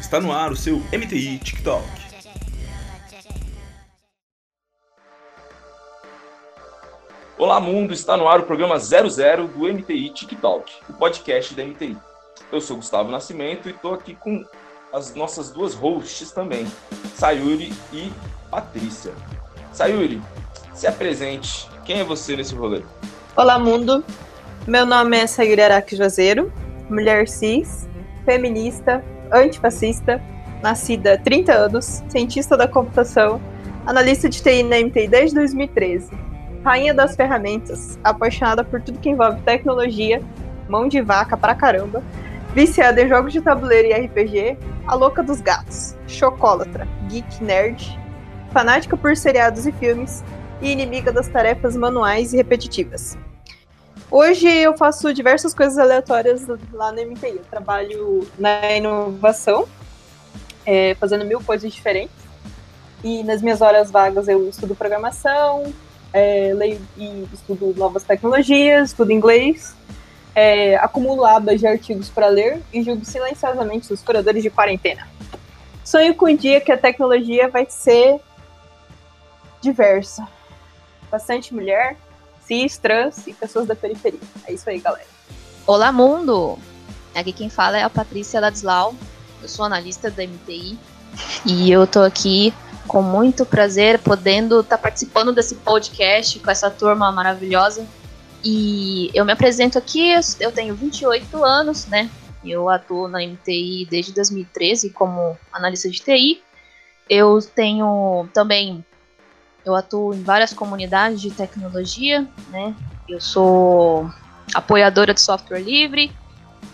Está no ar o seu MTI TikTok. Olá mundo, está no ar o programa 00 do MTI TikTok, o podcast da MTI. Eu sou Gustavo Nascimento e estou aqui com as nossas duas hosts também, Sayuri e Patrícia. Sayuri, se apresente. Quem é você nesse rolê? Olá mundo, meu nome é Sayuri Araki Juazeiro, mulher cis, feminista, antifascista, nascida há 30 anos, cientista da computação, analista de TI na MTI desde 2013, rainha das ferramentas, apaixonada por tudo que envolve tecnologia, mão de vaca pra caramba, viciada em jogos de tabuleiro e RPG, a louca dos gatos, chocólatra, geek nerd, fanática por seriados e filmes e inimiga das tarefas manuais e repetitivas. Hoje eu faço diversas coisas aleatórias lá na MTI. Eu trabalho na inovação, é, fazendo mil coisas diferentes. E nas minhas horas vagas eu estudo programação, é, leio e estudo novas tecnologias, estudo inglês, é, acumulo abas de artigos para ler e julgo silenciosamente os curadores de quarentena. Sonho com o dia que a tecnologia vai ser diversa. Bastante mulher, cis, trans e pessoas da periferia. É isso aí, galera. Olá, mundo! Aqui quem fala é a Patrícia Ladislau. Eu sou analista da MTI e eu tô aqui com muito prazer podendo estar tá participando desse podcast com essa turma maravilhosa. E eu me apresento aqui, eu tenho 28 anos, né? Eu atuo na MTI desde 2013 como analista de TI. Eu tenho também eu atuo em várias comunidades de tecnologia, né? Eu sou apoiadora de software livre.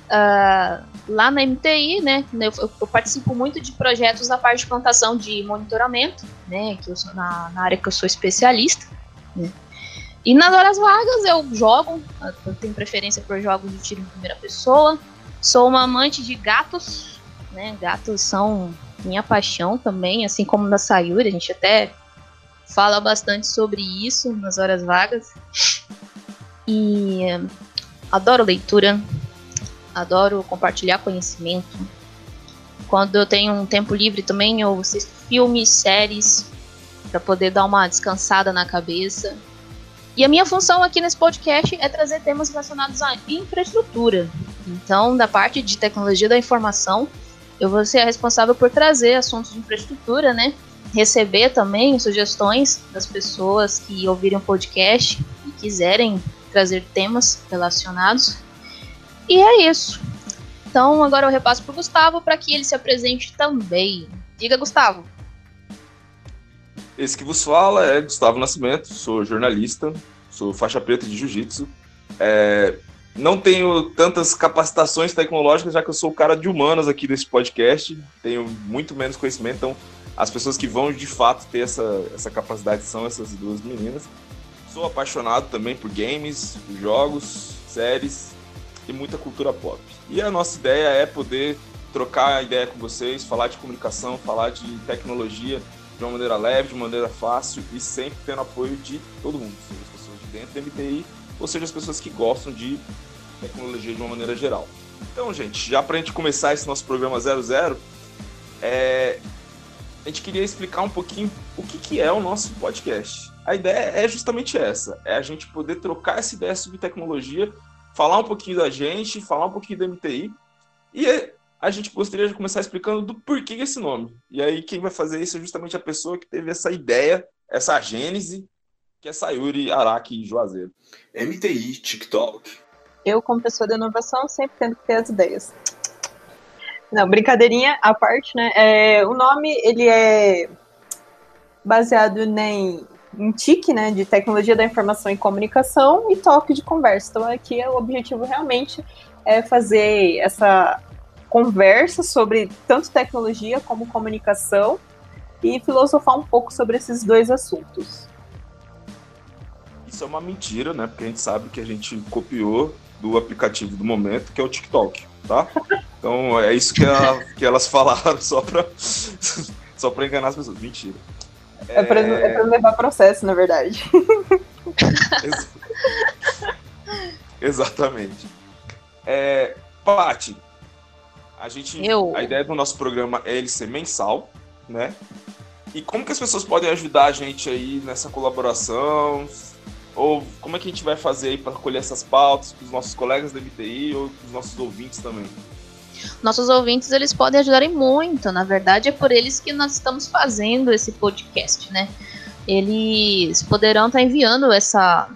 Uh, lá na MTI, né? Eu, eu, participo muito de projetos na parte de plantação de monitoramento, né? Que eu sou na, na área que eu sou especialista. Né? E nas horas vagas eu jogo, eu tenho preferência por jogos de tiro em primeira pessoa. Sou uma amante de gatos, né? Gatos são minha paixão também, assim como da Sayuri, a gente até fala bastante sobre isso nas horas vagas. E adoro leitura, adoro compartilhar conhecimento. Quando eu tenho um tempo livre também, eu assisto filmes, séries, para poder dar uma descansada na cabeça. E a minha função aqui nesse podcast é trazer temas relacionados à infraestrutura. Então, da parte de tecnologia da informação, eu vou ser a responsável por trazer assuntos de infraestrutura, né? Receber também sugestões das pessoas que ouvirem o podcast e quiserem trazer temas relacionados. E é isso. Então agora eu repasso para o Gustavo para que ele se apresente também. Diga, Gustavo. Esse que vos fala é Gustavo Nascimento, sou jornalista, sou faixa preta de jiu-jitsu. É, não tenho tantas capacitações tecnológicas, já que eu sou o cara de humanas aqui desse podcast, tenho muito menos conhecimento, então as pessoas que vão de fato ter essa, essa capacidade são essas duas meninas. Sou apaixonado também por games, por jogos, séries e muita cultura pop. E a nossa ideia é poder trocar ideia com vocês, falar de comunicação, falar de tecnologia de uma maneira leve, de uma maneira fácil e sempre tendo apoio de todo mundo, seja as pessoas de dentro da MTI ou seja as pessoas que gostam de tecnologia de uma maneira geral. Então, gente, já para a gente começar esse nosso programa 00, é, a gente queria explicar um pouquinho o que, que é o nosso podcast. A ideia é justamente essa: é a gente poder trocar essa ideia sobre tecnologia, falar um pouquinho da gente, falar um pouquinho da MTI. E a gente gostaria de começar explicando do porquê desse nome. E aí, quem vai fazer isso é justamente a pessoa que teve essa ideia, essa gênese, que é Sayuri Araki Juazeiro. MTI TikTok. Eu, como pessoa de inovação, sempre tendo que ter as ideias. Não, brincadeirinha à parte, né? É, o nome, ele é baseado em, em TIC, né? De Tecnologia da Informação e Comunicação e toque de conversa. Então, aqui o objetivo realmente é fazer essa conversa sobre tanto tecnologia como comunicação e filosofar um pouco sobre esses dois assuntos. Isso é uma mentira, né? Porque a gente sabe que a gente copiou do aplicativo do momento, que é o TikTok, tá? Então é isso que, ela, que elas falaram só pra, só pra enganar as pessoas. Mentira. É, é, pra, é pra levar processo, na verdade. Ex Exatamente. É, Paty, A gente, Eu- a ideia do nosso programa é ele ser mensal, né? E como que as pessoas podem ajudar a gente aí nessa colaboração? Ou como é que a gente vai fazer aí para colher essas pautas com os nossos colegas da MTI ou com os nossos ouvintes também? Nossos ouvintes, eles podem ajudarem muito. Na verdade, é por eles que nós estamos fazendo esse podcast, né? Eles poderão estar enviando essa,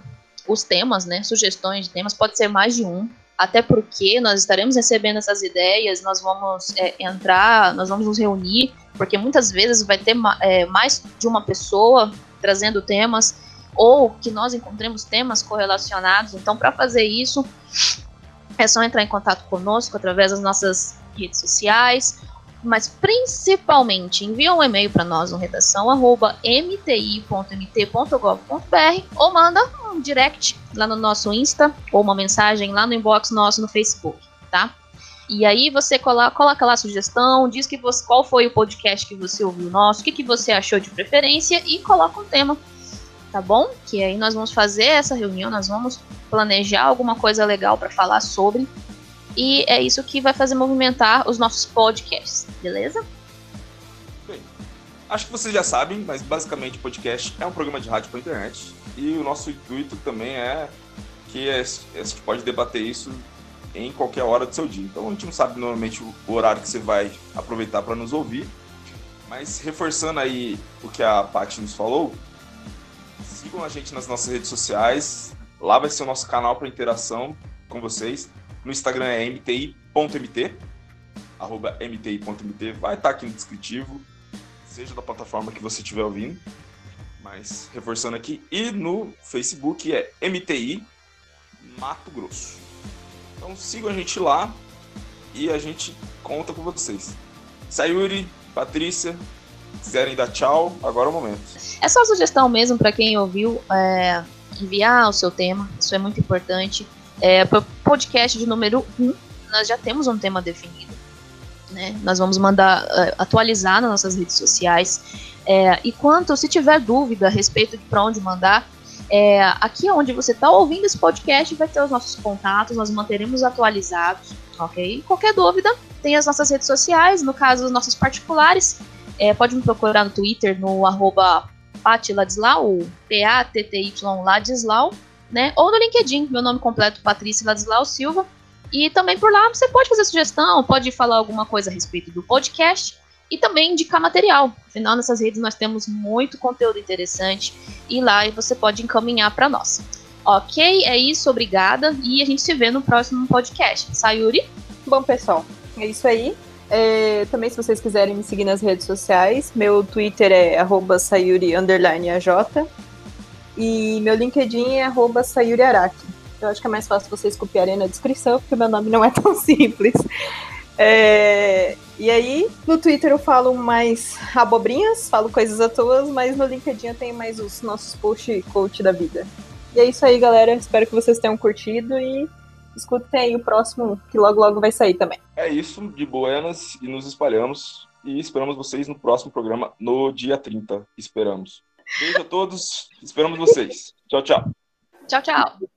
os temas, né? Sugestões de temas, pode ser mais de um. Até porque nós estaremos recebendo essas ideias, nós vamos é, entrar, nós vamos nos reunir, porque muitas vezes vai ter é, mais de uma pessoa trazendo temas, ou que nós encontremos temas correlacionados. Então, para fazer isso, é só entrar em contato conosco através das nossas redes sociais, mas principalmente envia um e-mail para nós no redação arroba mti.mt.gov.br ou manda um direct lá no nosso Insta ou uma mensagem lá no inbox nosso no Facebook, tá? E aí você coloca, coloca lá a sugestão, diz que você, qual foi o podcast que você ouviu nosso, o que, que você achou de preferência e coloca um tema, tá bom? Que aí nós vamos fazer essa reunião, nós vamos planejar alguma coisa legal para falar sobre. E é isso que vai fazer movimentar os nossos podcasts, beleza? Acho que vocês já sabem, mas basicamente o podcast é um programa de rádio para internet. E o nosso intuito também é que a gente pode debater isso em qualquer hora do seu dia. Então a gente não sabe normalmente o horário que você vai aproveitar para nos ouvir. Mas reforçando aí o que a Paty nos falou, sigam a gente nas nossas redes sociais. Lá vai ser o nosso canal para interação com vocês. No Instagram é mti.mt, arroba mti.mt. Vai estar aqui no descritivo seja da plataforma que você estiver ouvindo, mas reforçando aqui, e no Facebook é MTI Mato Grosso. Então sigam a gente lá e a gente conta com vocês. Sayuri, Patrícia, quiserem dar tchau, agora é o momento. É só sugestão mesmo para quem ouviu é, enviar o seu tema, isso é muito importante. É, para o podcast de número 1, nós já temos um tema definido. Né? Nós vamos mandar uh, atualizar nas nossas redes sociais. É, e quanto, se tiver dúvida a respeito de para onde mandar, é, aqui onde você está ouvindo esse podcast vai ter os nossos contatos, nós manteremos atualizados, ok? Qualquer dúvida, tem as nossas redes sociais, no caso, os nossos particulares. É, pode me procurar no Twitter, no arroba P-A-T-T-Y Ladislau, né? Ou no LinkedIn, meu nome completo, Patrícia Ladislau Silva. E também por lá você pode fazer sugestão, pode falar alguma coisa a respeito do podcast e também indicar material. Afinal, nessas redes nós temos muito conteúdo interessante e lá você pode encaminhar para nós. Ok, é isso, obrigada. E a gente se vê no próximo podcast. Sayuri? Bom, pessoal, é isso aí. É, também, se vocês quiserem me seguir nas redes sociais, meu Twitter é sayuri_aj e meu LinkedIn é sayuriaraki. Eu acho que é mais fácil vocês copiarem na descrição, porque meu nome não é tão simples. É, e aí, no Twitter eu falo mais abobrinhas, falo coisas à toa, mas no LinkedIn eu tenho mais os nossos post coach da vida. E é isso aí, galera. Espero que vocês tenham curtido e escutem aí o próximo, que logo logo vai sair também. É isso, de buenas, e nos espalhamos. E esperamos vocês no próximo programa, no dia 30. Esperamos. Beijo a todos, esperamos vocês. Tchau, tchau. Tchau, tchau.